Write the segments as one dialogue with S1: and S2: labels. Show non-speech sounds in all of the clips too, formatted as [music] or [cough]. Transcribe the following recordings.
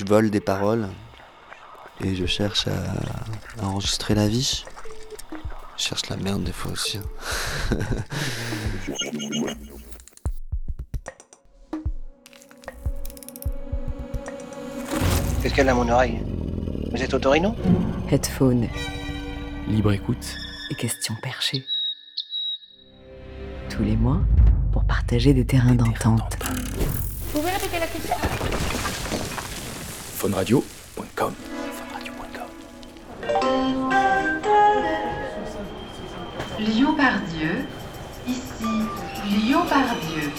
S1: je vole des paroles et je cherche à, enregistrer la vie. Je cherche la merde des fois aussi. Hein. [laughs]
S2: Qu'est-ce qu'elle a à mon oreille? Vous êtes Torino
S3: Headphone.
S4: Libre écoute.
S3: Et questions perchées. Tous les mois, pour partager des terrains d'entente.
S4: Phoneradio.com
S5: Lyon par Dieu, ici Lyon par Dieu.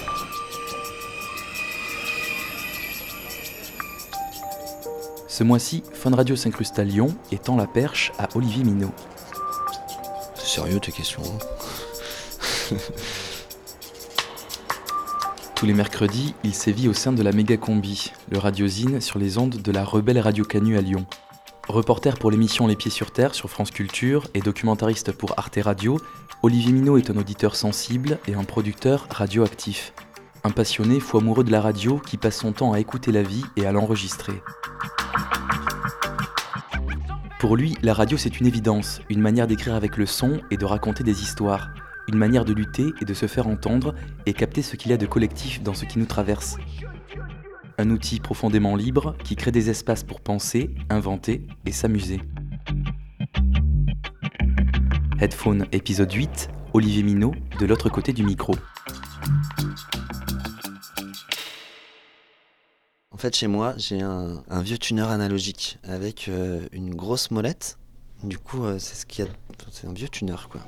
S4: Ce mois-ci, Fun Radio s'incruste à Lyon et tend la perche à Olivier Minot.
S1: C'est sérieux tes questions hein?
S4: Tous les mercredis, il sévit au sein de la Méga Combi, le radiosine sur les ondes de la rebelle Radio Canu à Lyon. Reporter pour l'émission Les Pieds sur Terre sur France Culture et documentariste pour Arte Radio, Olivier Minot est un auditeur sensible et un producteur radioactif. Un passionné fou amoureux de la radio qui passe son temps à écouter la vie et à l'enregistrer. Pour lui, la radio c'est une évidence, une manière d'écrire avec le son et de raconter des histoires, une manière de lutter et de se faire entendre et capter ce qu'il y a de collectif dans ce qui nous traverse. Un outil profondément libre qui crée des espaces pour penser, inventer et s'amuser. Headphone épisode 8, Olivier Minot, de l'autre côté du micro.
S1: En fait, chez moi, j'ai un, vieux tuner analogique avec euh, une grosse molette. Du coup, euh, c'est ce qu'il y a. C'est un vieux tuner, quoi.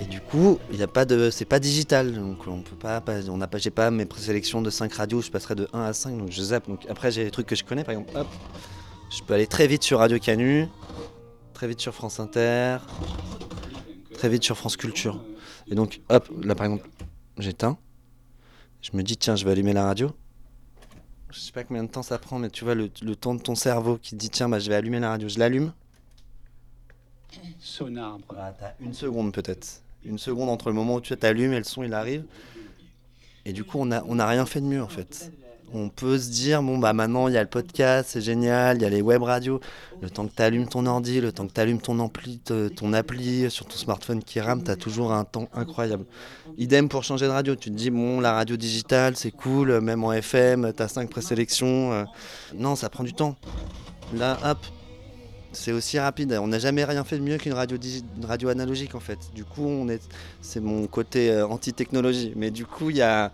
S1: Et du coup, il y a pas de, c'est pas digital, donc on peut pas, on n'a pas, j'ai pas mes présélections de 5 radios, je passerai de 1 à 5, donc je zappe. Donc après, j'ai des trucs que je connais, par exemple, hop, je peux aller très vite sur Radio Canu, très vite sur France Inter, très vite sur France Culture. Et donc, hop, là par exemple, j'éteins, je me dis tiens, je vais allumer la radio. Je sais pas combien de temps ça prend, mais tu vois le, temps de ton cerveau qui dit tiens, bah, je vais allumer la radio, je l'allume.
S6: Sonar.
S1: Ah, t'as une seconde peut-être une seconde entre le moment où tu t'allumes et le son il arrive. Et du coup, on n'a on a rien fait de mieux en fait. On peut se dire, bon, bah maintenant il y a le podcast, c'est génial, il y a les web radios. Le temps que tu allumes ton ordi, le temps que tu allumes ton, ton appli sur ton smartphone qui rame, tu as toujours un temps incroyable. Idem pour changer de radio. Tu te dis, bon, la radio digitale, c'est cool, même en FM, tu as 5 présélections. Euh. Non, ça prend du temps. Là, hop, c'est aussi rapide. On n'a jamais rien fait de mieux qu'une radio, radio analogique en fait. Du coup, on est, c'est mon côté euh, anti-technologie. Mais du coup, il y a,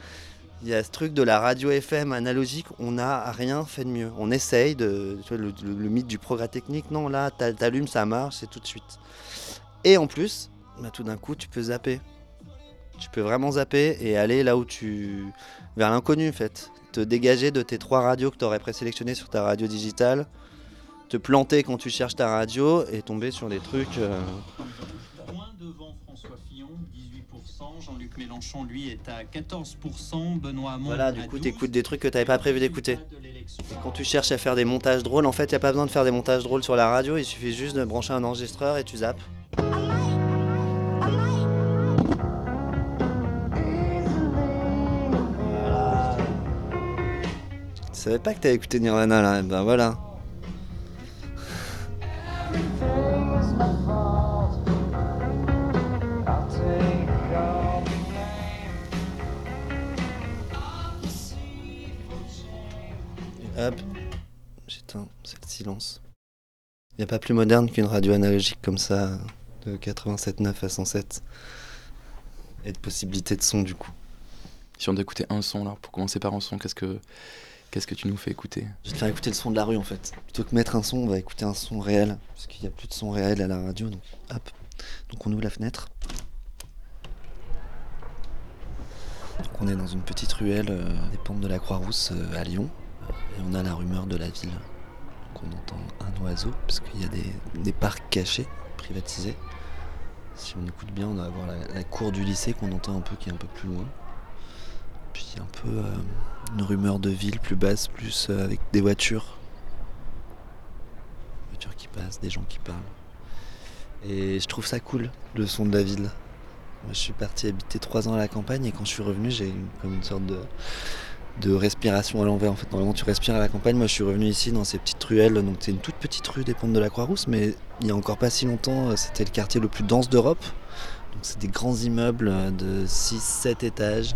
S1: y a ce truc de la radio FM analogique. On n'a rien fait de mieux. On essaye de, le, mythe du progrès technique. Non, là, t'allumes, ça marche, c'est tout de suite. Et en plus, bah, tout d'un coup, tu peux zapper. Tu peux vraiment zapper et aller là où tu, vers l'inconnu en fait. Te dégager de tes trois radios que tu aurais présélectionnées sur ta radio digitale te planter quand tu cherches ta radio et tomber sur des trucs. Euh...
S7: Devant François Fillon, 18%. Jean-Luc Mélenchon, lui, est à 14%. Benoît Hamon.
S1: Voilà, du coup, t'écoutes des trucs que t'avais pas prévu d'écouter. Quand tu cherches à faire des montages drôles, en fait, y a pas besoin de faire des montages drôles sur la radio. Il suffit juste de brancher un enregistreur et tu zappes. Tu savais pas que t'avais écouté Nirvana là, ben voilà. Hop, j'éteins, c'est le silence. Il n'y a pas plus moderne qu'une radio analogique comme ça, de 87.9 à 107. Et de possibilités de son du coup.
S4: Si on doit écouter un son là, pour commencer par un son, qu'est-ce que, qu'est-ce que tu nous fais écouter?
S1: Je vais te faire écouter le son de la rue en fait. Plutôt que mettre un son, on va écouter un son réel. Parce qu'il n'y a plus de son réel à la radio, donc hop. Donc on ouvre la fenêtre. Donc on est dans une petite ruelle euh, des pentes de la Croix-Rousse euh, à Lyon. Et on a la rumeur de la ville. Donc on entend un oiseau, parce qu'il y a des, parcs cachés, privatisés. Si on écoute bien, on va avoir la, cour du lycée qu'on entend un peu, qui est un peu plus loin. Puis un peu euh, une rumeur de ville plus basse, plus euh, avec des voitures. Des voitures qui passent, des gens qui parlent. Et je trouve ça cool, le son de la ville. Moi, je suis parti habiter trois ans à la campagne et quand je suis revenu, j'ai comme une sorte de de respiration à l'envers. En fait, normalement, tu respires à la campagne. Moi, je suis revenu ici dans ces petites ruelles. Donc, c'est une toute petite rue des Pentes de la Croix-Rousse, mais il y a encore pas si longtemps, euh, c'était le quartier le plus dense d'Europe. Donc, c'est des grands immeubles euh, de 6-7 étages,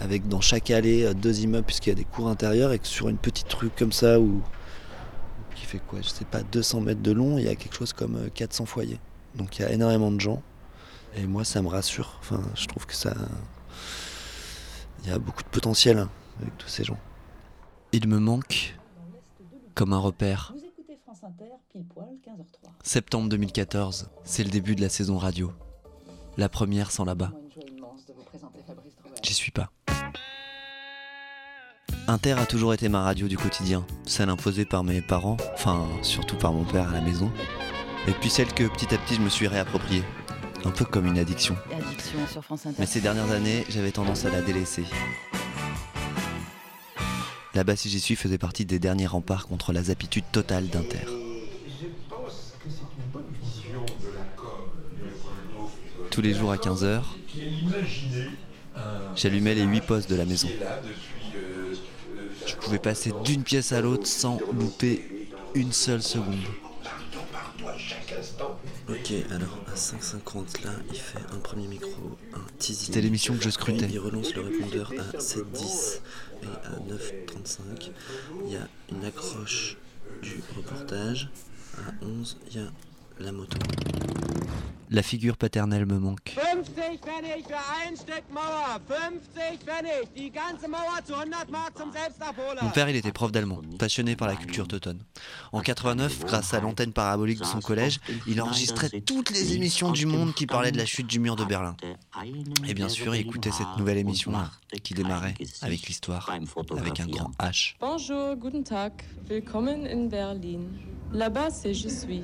S1: avec dans chaque allée euh, deux immeubles, puisqu'il y a des cours intérieures, et que sur une petite rue comme ça, où qui fait quoi, je sais pas, 200 mètres de long, il y a quelque chose comme euh, 400 foyers. Donc, il y a énormément de gens. Et moi, ça me rassure. Enfin, je trouve que ça. Il y a beaucoup de potentiel hein, avec tous ces gens. Il me manque comme un repère.
S6: Vous écoutez France Inter, pile poil, 15h03.
S1: Septembre 2014, c'est le début de la saison radio. La première sans là-bas. J'y suis pas. Inter a toujours été ma radio du quotidien, celle imposée par mes parents, enfin surtout par mon père à la maison, et puis celle que petit à petit je me suis réappropriée, un peu comme une addiction.
S6: Addiction sur France Inter.
S1: Mais ces dernières années, j'avais tendance à la délaisser. Là-bas, si j'y suis, faisait partie des derniers remparts contre la zapitude totale d'Inter. Tous les jours à 15h, j'allumais les 8 postes de la maison. Je pouvais passer d'une pièce à l'autre sans louper une seule seconde. Ok, alors à 5h50 là, il fait un premier micro, un teasing. C'était l'émission que je scrutais. Il relance le répondeur à 7h10 et à 9h35. Il y a une accroche du reportage. À 11, il y a la moto. La figure paternelle me manque.
S8: 50 Pfennig für ein Stück Mauer. 50 Pfennig. Die ganze Mauer zu 100 Mark zum Selbstabholer.
S1: Mon père, il était prof d'allemand, passionné par la culture teutonne. En 89, grâce à l'antenne parabolique de son collège, il enregistrait toutes les émissions du monde qui parlaient de la chute du mur de Berlin. Et bien sûr, il écoutait cette nouvelle émission qui démarrait avec l'histoire, avec un grand H.
S9: Bonjour, guten Tag. Willkommen in Berlin. Là-bas, c'est Je suis.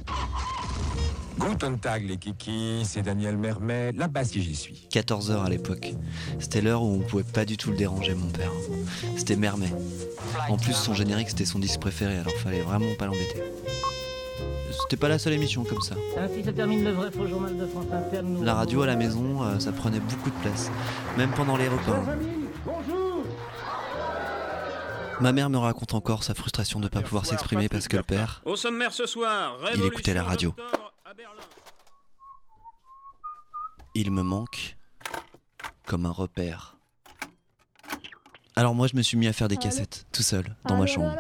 S10: Guten Tag les kikis, c'est Daniel Mermet, là-bas si j'y suis.
S1: 14h à l'époque. C'était l'heure où on pouvait pas du tout le déranger, mon père. C'était Mermet. En plus, son générique, c'était son disque préféré, alors fallait vraiment pas l'embêter. C'était pas la seule émission comme ça.
S11: Ainsi se termine le vrai faux journal de France Inter. Nous-
S1: La radio à la maison, euh, ça prenait beaucoup de place, même pendant les repas. Ma mère me raconte encore sa frustration de ne pas pouvoir s'exprimer parce que le père,
S12: Au sommaire ce soir,
S1: il écoutait la radio.
S12: D'octobre à Berlin.
S1: Il me manque comme un repère. Alors moi je me suis mis à faire des cassettes, tout seul, dans ma chambre.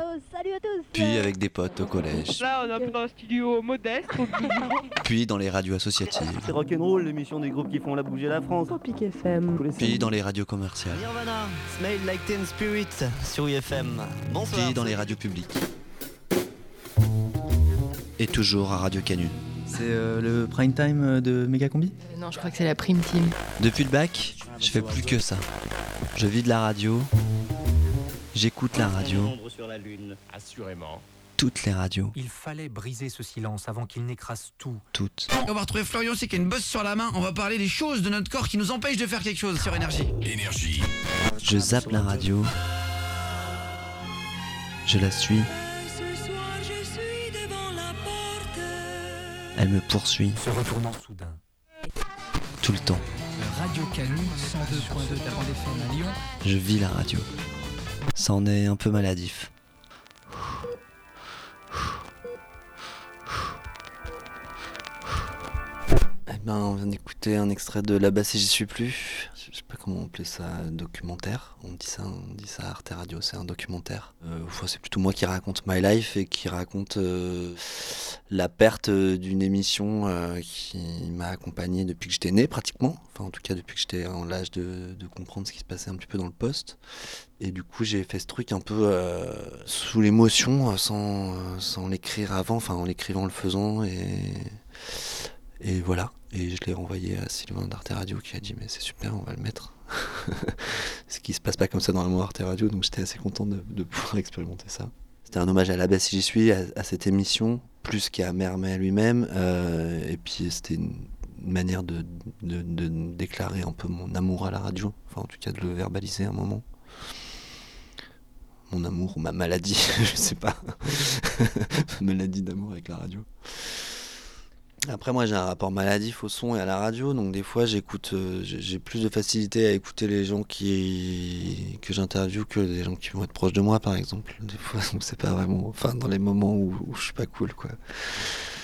S1: Puis avec des potes au collège.
S13: Là, on est un peu dans un studio modeste. [laughs]
S1: Puis dans les radios associatives.
S14: C'est rock'n'roll, l'émission des groupes qui font la bouger la France.
S9: Tropic FM.
S1: Puis dans les radios commerciales.
S14: Nirvana, Smell Like Teen Spirit sur UFM. Bonsoir.
S1: Puis dans les radios publiques. Et toujours à Radio Canu.
S15: C'est euh, le prime time euh, de Megacombi?
S9: Euh, Non, je crois que c'est la prime team.
S1: Depuis le bac, je fais plus que ça. Je vis de la radio. J'écoute la radio.
S14: sur la lune.
S10: Assurément.
S1: Toutes les radios.
S16: Il fallait briser ce silence avant qu'il n'écrase tout.
S1: Toutes.
S17: On va retrouver Florian c'est qui a une bosse sur la main. On va parler des choses de notre corps qui nous empêchent de faire quelque chose sur énergie.
S10: Énergie.
S1: Je zappe la radio. Je la suis. Elle me poursuit
S16: Se retournant soudain.
S1: tout le temps.
S16: Radio Canu, 102.2 de la bande FM à Lyon.
S1: Je vis la radio. Ça en est un peu maladif. Ben, on vient d'écouter un extrait de Là-bas si j'y suis plus. Je sais pas comment on appelait ça, documentaire. On dit ça, on dit ça à Arte Radio, c'est un documentaire. Euh, c'est plutôt moi qui raconte my life et qui raconte euh, la perte euh, d'une émission euh, qui m'a accompagné depuis que j'étais né pratiquement. Enfin, en tout cas, depuis que j'étais en l'âge de, comprendre ce qui se passait un petit peu dans le poste. Et du coup, j'ai fait ce truc un peu sous l'émotion, sans, sans l'écrire avant, enfin en l'écrivant, en le faisant. Et, et voilà. Et je l'ai renvoyé à Sylvain d'Arte Radio qui a dit Mais c'est super, on va le mettre. [laughs] ce qui se passe pas comme ça dans le monde Arte Radio, donc j'étais assez content de, pouvoir [laughs] expérimenter ça. C'était un hommage à la baisse si j'y suis, à, à cette émission, plus qu'à Mermet lui-même. euh, et puis c'était une manière de déclarer un peu mon amour à la radio, enfin en tout cas de le verbaliser un moment. Mon amour ou ma maladie, [laughs] je sais pas. ma maladie d'amour avec la radio. Après, moi, j'ai un rapport maladif au son et à la radio, donc des fois, j'écoute, euh, j'ai plus de facilité à écouter les gens qui que j'interviewe que des gens qui vont être proches de moi, par exemple. Des fois, donc [laughs] c'est pas vraiment, enfin, dans les moments où, où je suis pas cool, quoi.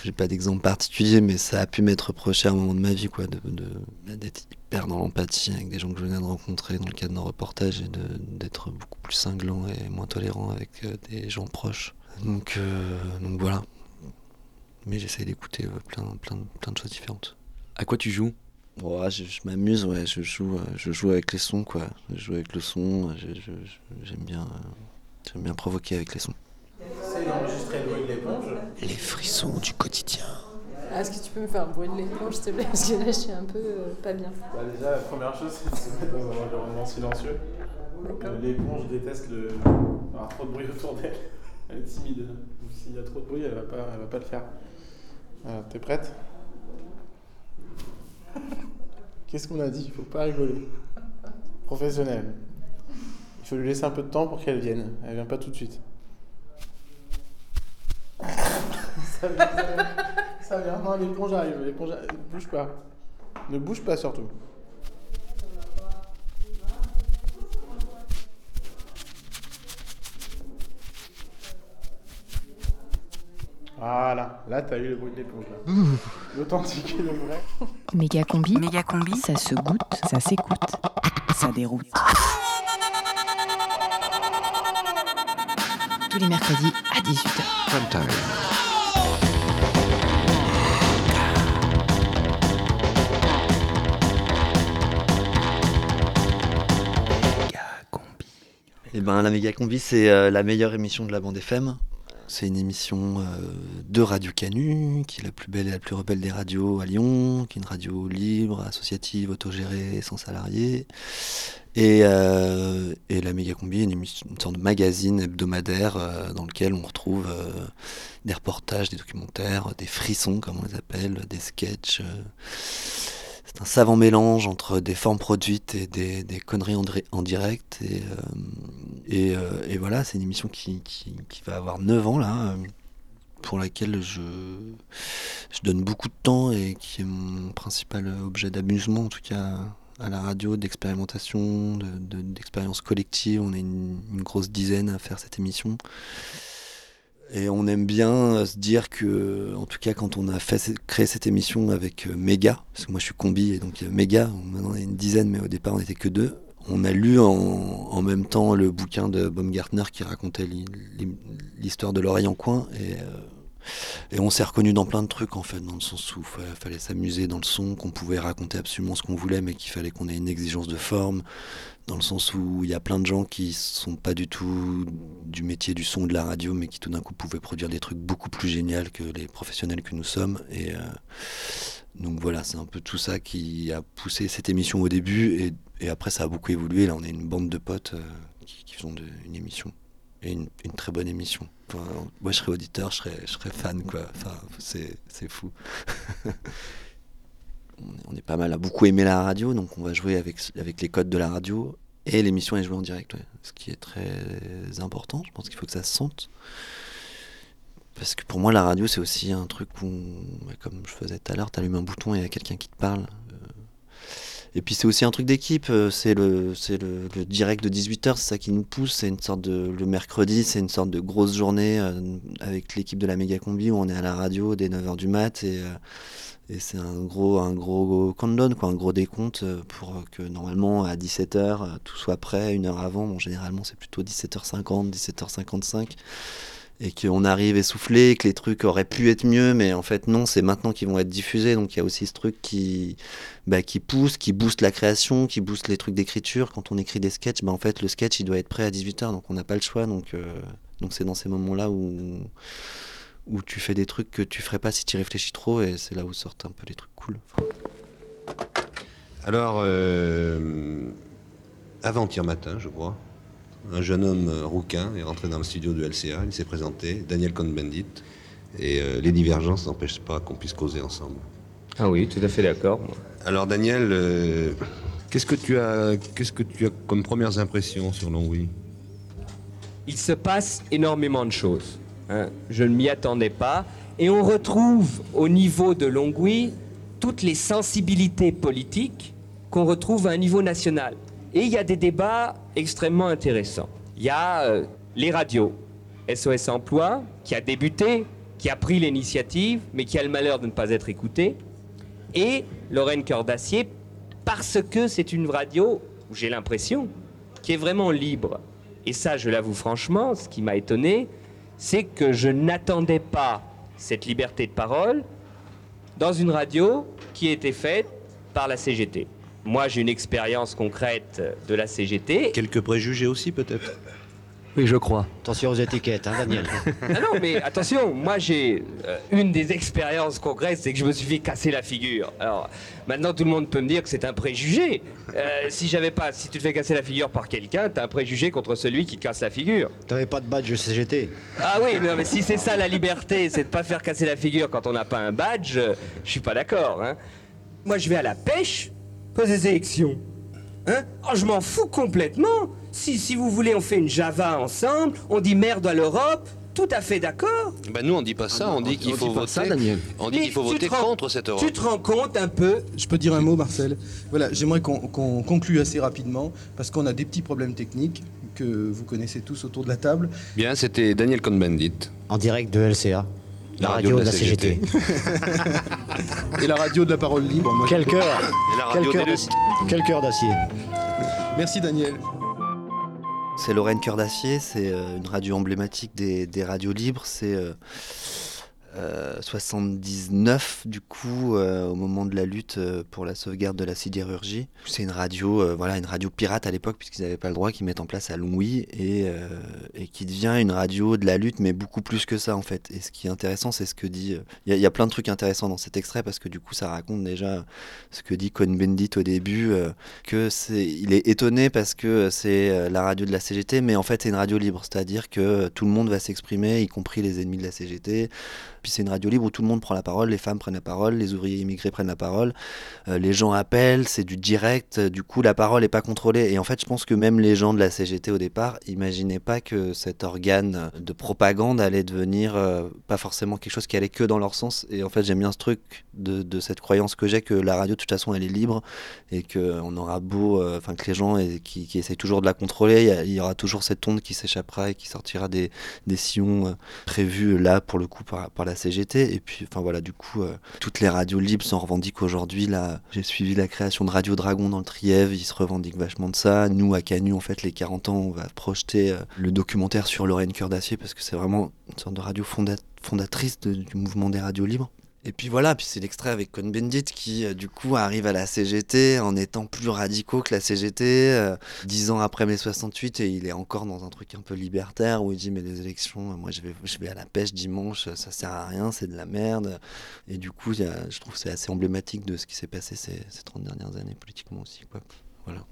S1: J'ai pas d'exemple particulier, mais ça a pu m'être reproché à un moment de ma vie, quoi, de de- d'être hyper dans l'empathie avec des gens que je venais de rencontrer dans le cadre d'un reportage et d'être beaucoup plus cinglant et moins tolérant avec euh, des gens proches. Donc, euh, donc voilà. Mais j'essaye d'écouter euh, plein, plein, plein de choses différentes.
S4: À quoi tu joues?
S1: Ouais, je, je m'amuse, ouais, je joue, euh, je joue avec les sons, quoi. Je joue avec le son, je- j'aime bien, euh, j'aime bien provoquer avec les sons.
S18: C'est d'enregistrer le bruit de l'éponge.
S1: Les frissons du quotidien.
S9: Ah, Est-ce que tu peux me faire un bruit de l'éponge, s'il te plaît? Parce que là, je suis un peu euh, pas bien.
S18: Bah déjà, la première chose, c'est de se mettre dans un environnement silencieux. Euh, L'éponge déteste le... avoir trop de bruit autour d'elle. Elle est timide. Donc s'il y a trop de bruit, elle va pas, elle va pas le faire. Voilà, t'es prête? Qu'est-ce qu'on a dit? Il faut pas rigoler. Professionnel. Il faut lui laisser un peu de temps pour qu'elle vienne. Elle vient pas tout de suite. ça vient. Non, l'éponge arrive. L'éponge. Ne bouge pas. Ne bouge pas surtout. Voilà, là t'as eu le bruit de l'éponge. là. L'authentique et le vrai.
S19: Méga combi. Méga combi. Ça se goûte, ça s'écoute, ça déroute. Tous les mercredis à 18h.
S1: Eh ben, la méga combi, c'est euh, la meilleure émission de la bande FM. C'est une émission euh, de Radio Canu, qui est la plus belle et la plus rebelle des radios à Lyon, qui est une radio libre, associative, autogérée, sans salariés. Et, euh, et la méga combi est une, sorte de magazine hebdomadaire euh, dans lequel on retrouve des reportages, des documentaires, des frissons, comme on les appelle, des sketchs. C'est un savant mélange entre des formes produites et des, conneries en, direct. Et, euh, euh, et voilà, c'est une émission qui, va avoir 9 ans là, euh, pour laquelle je, donne beaucoup de temps et qui est mon principal objet d'amusement, en tout cas à la radio, d'expérimentation, de- de- d'expérience collective. On est une grosse dizaine à faire cette émission. Et on aime bien euh, se dire que, en tout cas, quand on a fait, créé cette émission avec euh, Méga, parce que moi je suis combi et donc il y a Méga, maintenant y a une dizaine, mais au départ on n'était que deux. On a lu en, en même temps le bouquin de Baumgartner qui racontait l'hi- l'hi- l'histoire de l'oreille en coin et, euh, et on s'est reconnu dans plein de trucs en fait, dans le sens où il fallait s'amuser dans le son, qu'on pouvait raconter absolument ce qu'on voulait, mais qu'il fallait qu'on ait une exigence de forme, dans le sens où il y a plein de gens qui sont pas du tout du métier du son ou de la radio, mais qui tout d'un coup pouvaient produire des trucs beaucoup plus géniaux que les professionnels que nous sommes. Et euh, donc voilà, c'est un peu tout ça qui a poussé cette émission au début, et, après ça a beaucoup évolué. Là, on est une bande de potes euh, qui, font une émission. Et une, une très bonne émission. Moi, je serais auditeur, je serais, je serais fan, quoi. Enfin, c'est fou. [laughs] on, est- pas mal à beaucoup aimer la radio, donc on va jouer avec, avec les codes de la radio. Et l'émission est jouée en direct, ouais. ce qui est très important. Je pense qu'il faut que ça se sente. Parce que pour moi, la radio, c'est aussi un truc où, comme je faisais tout à l'heure, tu allumes un bouton et il y a quelqu'un qui te parle. Et puis c'est aussi un truc d'équipe, euh, c'est le, c'est le, direct de 18h, c'est ça qui nous pousse, c'est une sorte de... Le mercredi, c'est une sorte de grosse journée euh, avec l'équipe de la méga combi où on est à la radio dès 9h du mat et, euh, et c'est un gros, un gros countdown, quoi, un gros décompte pour que normalement à 17h euh, tout soit prêt, une heure avant, bon généralement c'est plutôt 17h50, 17h55 et qu'on arrive essoufflé, que les trucs auraient pu être mieux, mais en fait non, c'est maintenant qu'ils vont être diffusés, donc il y a aussi ce truc qui, bah, qui pousse, qui booste la création, qui booste les trucs d'écriture. Quand on écrit des sketchs, bah, en fait le sketch il doit être prêt à 18h, donc on n'a pas le choix, donc euh, donc c'est dans ces moments-là où où tu fais des trucs que tu ferais pas si tu réfléchis trop, et c'est là où sortent un peu les trucs cool.
S20: Alors, euh, avant-hier matin, je crois, un jeune homme euh, rouquin est rentré dans le studio de LCA, il s'est présenté, Daniel Cohn-Bendit, et euh, les divergences n'empêchent pas qu'on puisse causer ensemble.
S21: Ah oui, tout à fait d'accord.
S20: Alors Daniel, euh, qu'est-ce que tu as, qu'est-ce que tu as comme premières impressions sur Longwy?
S21: Il se passe énormément de choses. hein. Je ne m'y attendais pas
S22: Et on retrouve au niveau de Longwy toutes les sensibilités politiques qu'on retrouve à un niveau national. Et il y a des débats extrêmement intéressants. Il y a euh, les radios, SOS Emploi, qui a débuté, qui a pris l'initiative, mais qui a le malheur de ne pas être écouté, et Lorraine Cœur d'Acier, parce que c'est une radio, j'ai l'impression, qui est vraiment libre. Et ça, je l'avoue franchement, ce qui m'a étonné, c'est que je n'attendais pas cette liberté de parole dans une radio qui était faite par la CGT. Moi, j'ai une expérience concrète de la CGT.
S20: Quelques préjugés aussi, peut-être?
S14: Oui, je crois. Attention aux étiquettes, hein, Daniel. [laughs]
S22: Ah non, mais attention, moi j'ai euh, une des expériences concrètes, c'est que je me suis fait casser la figure. Alors maintenant, tout le monde peut me dire que c'est un préjugé. Euh, si j'avais pas, si tu te fais casser la figure par quelqu'un, t'as un préjugé contre celui qui te casse la figure.
S14: T'avais pas de badge CGT
S22: Ah oui, mais, non, mais si c'est ça la liberté, c'est de pas faire casser la figure quand on n'a pas un badge, euh, je suis pas d'accord. Hein. Moi, je vais à la pêche, pas des élections. Hein? Oh, je m'en fous complètement. Si, si vous voulez, on fait une Java ensemble, on dit merde à l'Europe, tout à fait d'accord.
S20: Bah nous on dit pas ça, on dit qu'il faut voter. On dit qu'il faut
S22: tu
S20: voter
S22: te rends-
S20: contre cette Europe.
S22: Tu te rends compte un peu?
S23: Je peux dire un mot, Marcel? Voilà, j'aimerais qu'on qu'on conclue assez rapidement parce qu'on a des petits problèmes techniques que vous connaissez tous autour de la table.
S20: Bien, c'était Daniel Cohn-Bendit.
S14: En direct de LCA. La radio de la CGT.
S23: Et la radio de la parole libre. Moi, [laughs]
S14: Quel cœur
S20: Et la
S14: Quel
S20: radio
S14: cœur
S20: des
S14: d'acier Quel cœur d'acier
S23: Merci Daniel.
S1: C'est Lorraine Cœur d'Acier, c'est euh, une radio emblématique des, des radios libres. C'est euh, 79 du coup euh, au moment de la lutte euh, pour la sauvegarde de la sidérurgie. C'est une radio, euh, voilà, une radio pirate à l'époque puisqu'ils n'avaient pas le droit, qu'ils mettent en place à Longwy et, euh, et qui devient une radio de la lutte, mais beaucoup plus que ça en fait. Et ce qui est intéressant, c'est ce que dit. euh, Il y, a- plein de trucs intéressants dans cet extrait parce que du coup, ça raconte déjà ce que dit Cohn-Bendit au début, euh, que c'est, il est étonné parce que c'est euh, la radio de la CGT, mais en fait, c'est une radio libre, c'est-à-dire que tout le monde va s'exprimer, y compris les ennemis de la CGT. Puis c'est une radio libre où tout le monde prend la parole, les femmes prennent la parole, les ouvriers immigrés prennent la parole, euh, les gens appellent, c'est du direct, euh, du coup la parole n'est pas contrôlée. Et en fait, je pense que même les gens de la CGT au départ imaginaient pas que cet organe de propagande allait devenir euh, pas forcément quelque chose qui allait que dans leur sens. Et en fait, j'aime bien ce truc de, cette croyance que j'ai que la radio, de toute façon, elle est libre et qu'on aura beau, enfin que les gens qui, qui essayent toujours de la contrôler, il y aura toujours cette onde qui s'échappera et qui sortira des, sillons prévus là pour le coup par, par la CGT. Et puis, enfin voilà, du coup, euh, toutes les radios libres s'en revendiquent aujourd'hui. Là, j'ai suivi la création de Radio Dragon dans le Trièvre, ils se revendiquent vachement de ça. Nous, à Canu, en fait, les 40 ans, on va projeter euh, le documentaire sur Lorraine Cœur d'Acier parce que c'est vraiment une sorte de radio fonda- fondatrice du mouvement des radios libres. Et puis voilà, puis c'est l'extrait avec Cohn-Bendit qui euh, du coup arrive à la CGT en étant plus radicaux que la CGT, euh, dix ans après mai 68 et il est encore dans un truc un peu libertaire où il dit mais les élections, euh, moi je vais, je vais à la pêche dimanche, ça sert à rien, c'est de la merde. Et du coup, je trouve que c'est assez emblématique de ce qui s'est passé ces, ces 30 dernières années politiquement aussi. Quoi. Voilà.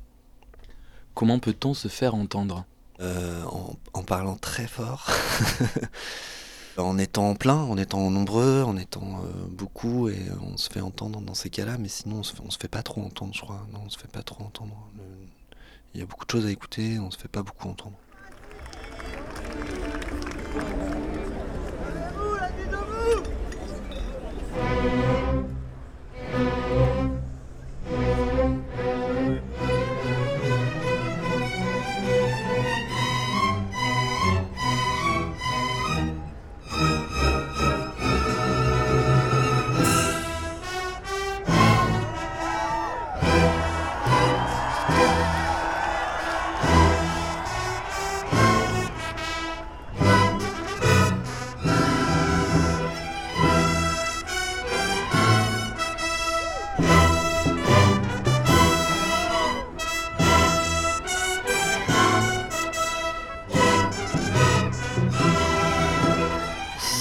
S4: Comment peut-on se faire entendre?
S1: Euh, en, en parlant très fort, [laughs] en étant plein, en étant nombreux, en étant euh, beaucoup, et on se fait entendre dans ces cas-là, mais sinon on se fait, on se fait pas trop entendre, je crois. Non, on se fait pas trop entendre. Il y a beaucoup de choses à écouter, on se fait pas beaucoup entendre.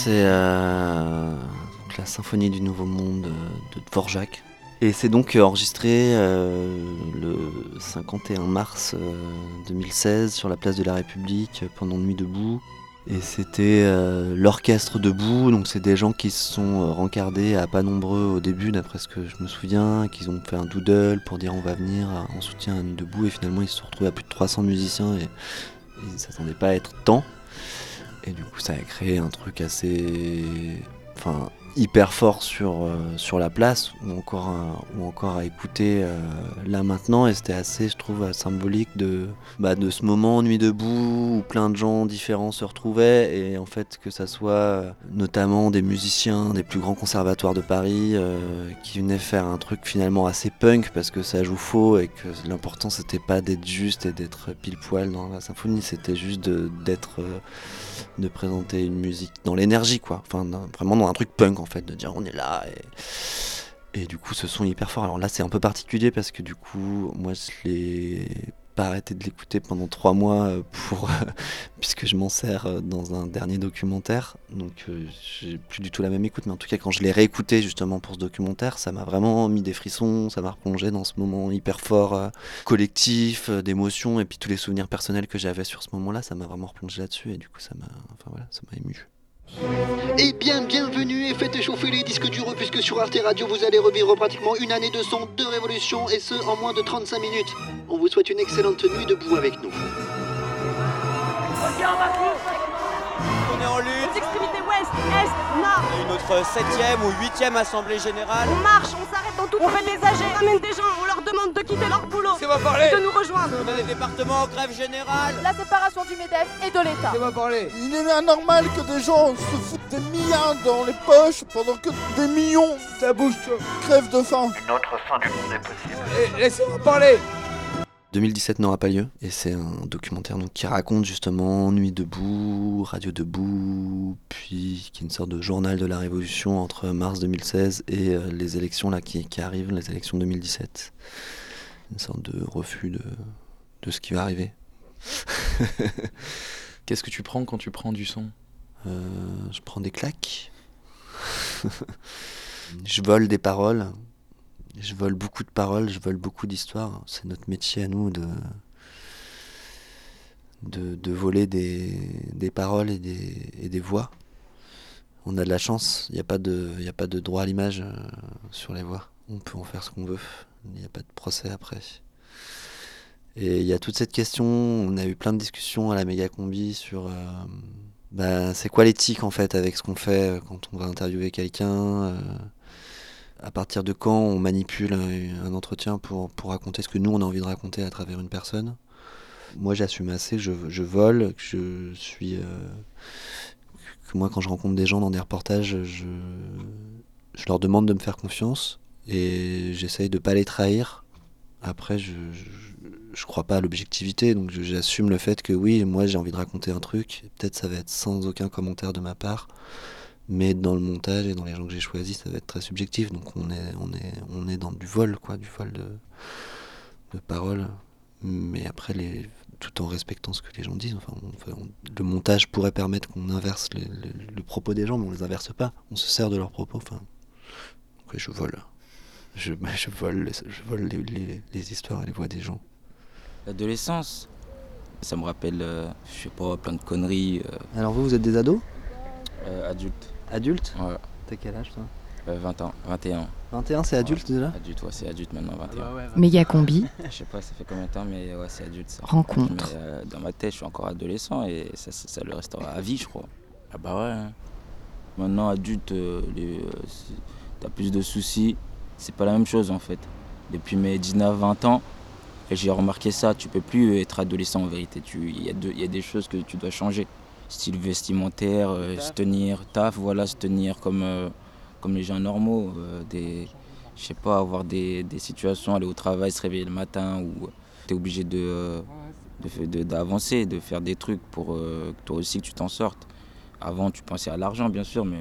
S1: C'est euh, la symphonie du Nouveau Monde euh, de Dvorak. Et c'est donc euh, enregistré le 51 mars euh, 2016 sur la place de la République pendant Nuit debout. Et c'était l'orchestre debout, donc c'est des gens qui se sont rencardés à pas nombreux au début, d'après ce que je me souviens, qu'ils ont fait un doodle pour dire on va venir en soutien à Nuit debout, et finalement ils se sont retrouvés à plus de 300 musiciens et ils ne s'attendaient pas à être tant. Et du coup, ça a créé un truc assez enfin, hyper fort sur, euh, sur la place ou encore, à, ou encore à écouter euh, là maintenant. Et c'était assez je trouve euh, symbolique de, bah, de ce moment nuit debout où plein de gens différents se retrouvaient. Et en fait que ça soit euh, notamment des musiciens des plus grands conservatoires de Paris euh, qui venaient faire un truc finalement assez punk parce que ça joue faux et que l'important c'était pas d'être juste et d'être pile poil dans la symphonie. C'était juste de- d'être euh, de présenter une musique dans l'énergie quoi. Enfin vraiment dans un truc punk en fait de dire on est là et, du coup ce son hyper fort. Alors là c'est un peu particulier parce que du coup moi je l'ai pas arrêté de l'écouter pendant trois mois euh, pour [laughs] puisque je m'en sers euh, dans un dernier documentaire. Donc euh, j'ai plus du tout la même écoute. Mais en tout cas quand je l'ai réécouté justement pour ce documentaire ça m'a vraiment mis des frissons ça m'a replongé dans ce moment hyper fort collectif d'émotions et puis tous les souvenirs personnels que j'avais sur ce moment là ça m'a vraiment replongé là-dessus et du coup ça m'a enfin voilà ça m'a ému
S24: Eh bien, bienvenue et faites chauffer les disques durs puisque sur Arte Radio vous allez revivre pratiquement une année de son, de révolution et ce en moins de 35 minutes. On vous souhaite une excellente nuit debout avec nous.
S8: En lutte. Les extrémités ouest, est, nord.
S25: Et notre septième ou huitième assemblée générale.
S8: On marche, on s'arrête dans tout. On fait des AG, on amène des gens, on leur demande de quitter leur boulot.
S25: C'est moi parler.
S8: De nous rejoindre.
S25: On a des départements en grève générale.
S8: La séparation du MEDEF et de l'État.
S25: C'est moi parler.
S26: Il est anormal que des gens se foutent des milliards dans les poches pendant que des millions
S25: Ça bouge,
S26: crèvent de faim.
S27: Une autre fin du monde est possible.
S25: Laissez-moi parler.
S1: 2017 n'aura pas lieu et c'est un documentaire donc, qui raconte justement Nuit debout, Radio debout, puis qui est une sorte de journal de la révolution entre mars 2016 et euh, les élections là qui, qui arrivent, les élections 2017. Une sorte de refus de, de ce qui va arriver. [laughs]
S4: Qu'est-ce que tu prends quand tu prends du son?
S1: Euh, Je prends des claques. [laughs] je vole des paroles. Je vole beaucoup de paroles, je vole beaucoup d'histoires. C'est notre métier à nous de, de, voler des, des paroles et des, et des voix. On a de la chance, il n'y a, pas de- a pas de droit à l'image euh, sur les voix. On peut en faire ce qu'on veut, il n'y a pas de procès après. Et il y a toute cette question, on a eu plein de discussions à la méga combi sur euh, bah, c'est quoi l'éthique en fait avec ce qu'on fait euh, quand on va interviewer quelqu'un. À partir de quand on manipule un, entretien pour, pour raconter ce que nous on a envie de raconter à travers une personne? Moi j'assume assez, je, je vole, que je suis. euh, que moi quand je rencontre des gens dans des reportages, je, je leur demande de me faire confiance et j'essaye de pas les trahir. Après, je, je, je crois pas à l'objectivité, donc j'assume le fait que oui, moi j'ai envie de raconter un truc, peut-être ça va être sans aucun commentaire de ma part, mais dans le montage et dans les gens que j'ai choisis, ça va être très subjectif, donc on est, on est, on est dans du vol, quoi, du vol de, de paroles, mais après, les, tout en respectant ce que les gens disent, enfin, on- enfin, on- le montage pourrait permettre qu'on inverse les- les- le propos des gens, mais on les inverse pas, on se sert de leurs propos, enfin, je vole. Je, [laughs] je vole, les- je vole les, les- les histoires et les voix des gens.
S28: L'adolescence, ça me rappelle, euh, je sais pas, plein de conneries. euh,
S1: Alors vous, vous êtes des ados?
S28: Euh, adultes.
S1: Adultes
S28: Ouais.
S1: T'as quel âge toi
S28: Euh, 20 ans, 21.
S1: 21, c'est adulte déjà
S28: Adulte, ouais, c'est adulte maintenant, 21.
S19: Méga combi. [laughs]
S28: Je sais pas, ça fait combien de temps, mais ouais, c'est adulte. Ça.
S19: Rencontre.
S28: Mais, euh, dans ma tête, je suis encore adolescent et ça, ça, ça le restera à vie, je crois. Ah bah ouais. hein. Maintenant, adulte, euh, euh, t'as plus de soucis. C'est pas la même chose en fait. Depuis mes 19-20 ans, j'ai remarqué ça, tu peux plus être adolescent en vérité. Tu- Il y, a deux- il y a des choses que tu dois changer. Style vestimentaire, euh, se tenir, taf, voilà, se tenir comme, euh, comme les gens normaux. euh, des, je sais pas, avoir des, des situations, aller au travail, se réveiller le matin, ou tu es obligé euh, de de- d'avancer, de, faire des trucs pour que toi aussi que tu t'en sortes. Avant, tu pensais à l'argent, bien sûr, mais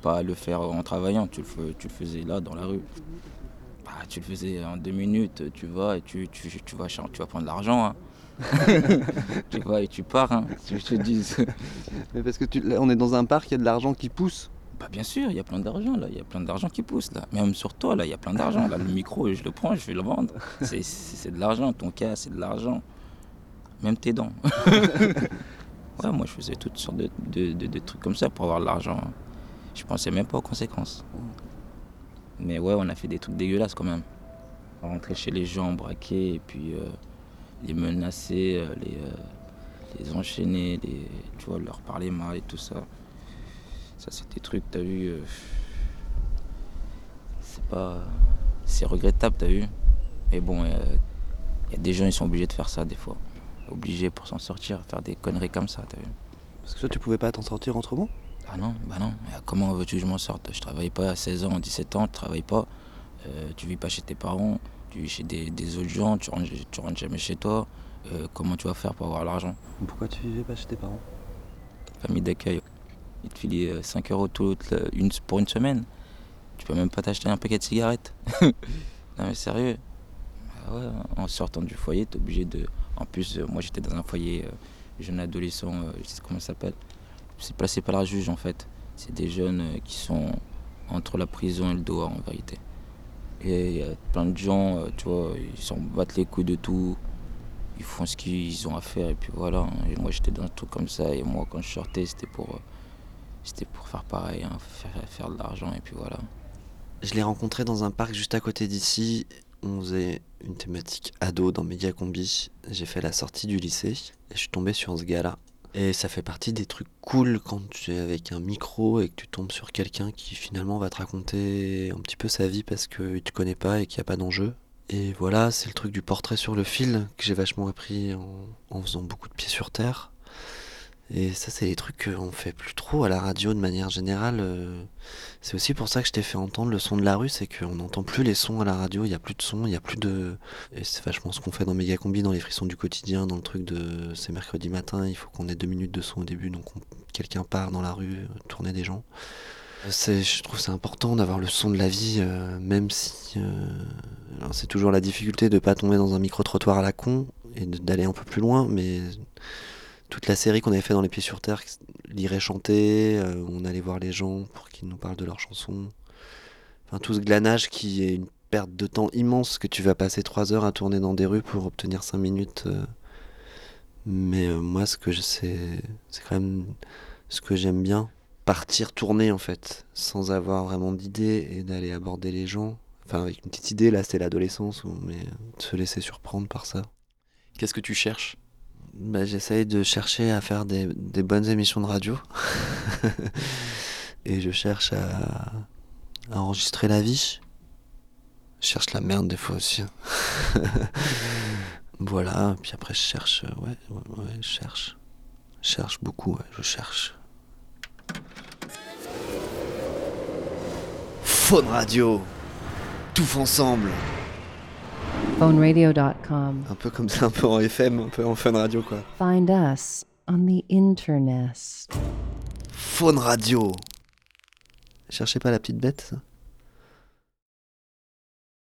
S28: pas à le faire en travaillant. Tu le, tu le faisais là, dans la rue. Bah, tu le faisais en deux minutes, tu vas et tu, tu, tu vas, tu vas prendre l'argent. hein. [laughs] tu vas et tu pars, hein, si je te dis.
S1: Mais parce que tu, là, on est dans un parc, il y a de l'argent qui pousse.
S28: Bah bien sûr, il y a plein d'argent là, il y a plein d'argent qui pousse là. Même sur toi là, il y a plein d'argent. Là, le micro, je le prends, je vais le vendre. C'est- de l'argent, ton cas, c'est de l'argent. Même tes dents. [laughs] ouais, moi je faisais toutes sortes de, de- de- de trucs comme ça pour avoir de l'argent. Je pensais même pas aux conséquences. Mais ouais, on a fait des trucs dégueulasses quand même. Rentrer chez les gens, braquer et puis euh, les menacer, euh, les, euh, les enchaîner, les, tu vois, leur parler mal et tout ça. Ça, c'est des trucs, t'as vu. euh, c'est pas. C'est regrettable, t'as vu. Mais bon, il y a des gens, ils sont obligés de faire ça des fois. Obligés pour s'en sortir, faire des conneries comme ça, t'as vu.
S1: Parce que toi, tu pouvais pas t'en sortir autrement?
S28: Ah non, bah non. Comment veux-tu que je m'en sorte? Je travaille pas à 16 ans, 17 ans, tu travailles pas. Euh, tu vis pas chez tes parents, tu chez des, des autres gens, tu rentres, tu rentres jamais chez toi. Euh, comment tu vas faire pour avoir l'argent?
S1: Pourquoi tu vivais pas chez tes parents?
S28: Famille d'accueil. Ils te euh, 5 euros toute la- une, pour une semaine. Tu peux même pas t'acheter un paquet de cigarettes. [laughs] non mais sérieux. Bah ouais, en sortant du foyer, t'es obligé de. En plus, euh, moi j'étais dans un foyer euh, jeune adolescent, euh, je sais comment ça s'appelle. C'est placé par la juge en fait. C'est des jeunes euh, qui sont entre la prison et le dehors en vérité. Il y a plein de gens, euh, tu vois, ils s'en battent les couilles de tout. Ils font ce qu'ils ont à faire et puis voilà. hein. Moi j'étais dans un truc comme ça et moi quand je sortais c'était pour, euh, c'était pour faire pareil, hein, faire, faire de l'argent et puis voilà.
S1: Je l'ai rencontré dans un parc juste à côté d'ici. On faisait une thématique ado dans Mediacombi. J'ai fait la sortie du lycée et je suis tombé sur ce gars-là. Et ça fait partie des trucs cool quand tu es avec un micro et que tu tombes sur quelqu'un qui finalement va te raconter un petit peu sa vie parce qu'il te connaît pas et qu'il n'y a pas d'enjeu. Et voilà, c'est le truc du portrait sur le fil que j'ai vachement appris en, en faisant beaucoup de pieds sur terre. Et ça, c'est des trucs qu'on fait plus trop à la radio de manière générale. euh, C'est aussi pour ça que je t'ai fait entendre le son de la rue, c'est qu'on n'entend plus les sons à la radio, il n'y a plus de son, il n'y a plus de... Et c'est vachement ce qu'on fait dans Megacombi, dans les frissons du quotidien, dans le truc de... C'est mercredi matin, il faut qu'on ait deux minutes de son au début, donc on- quelqu'un part dans la rue, euh, tourner des gens. C'est, je trouve c'est important d'avoir le son de la vie, euh, même si... c'est toujours la difficulté de pas tomber dans un micro-trottoir à la con, et d'aller un peu plus loin, mais toute la série qu'on avait fait dans Les Pieds sur Terre, l'irait chanter, euh, on allait voir les gens pour qu'ils nous parlent de leurs chansons. Enfin, tout ce glanage qui est une perte de temps immense que tu vas passer trois heures à tourner dans des rues pour obtenir cinq minutes. euh. Mais euh, moi, ce que je sais, c'est quand même ce que j'aime bien. Partir tourner en fait, sans avoir vraiment d'idée et d'aller aborder les gens. Enfin, avec une petite idée, là, c'est l'adolescence, mais se laisser surprendre par ça.
S4: Qu'est-ce que tu cherches?
S1: Bah, J'essaye de chercher à faire des, des bonnes émissions de radio. [laughs] Et je cherche à, à enregistrer la vie. Je cherche la merde des fois aussi. [laughs] voilà, puis après je cherche. euh, Ouais, ouais, ouais, je cherche. Je cherche beaucoup, ouais, je cherche. Faune Radio Tout ensemble
S29: PhoneRadio.com.
S1: Un peu comme ça, un peu en FM, un peu en fun radio quoi.
S29: Find us on the internet.
S1: Faune Radio Cherchez pas la petite bête, ça?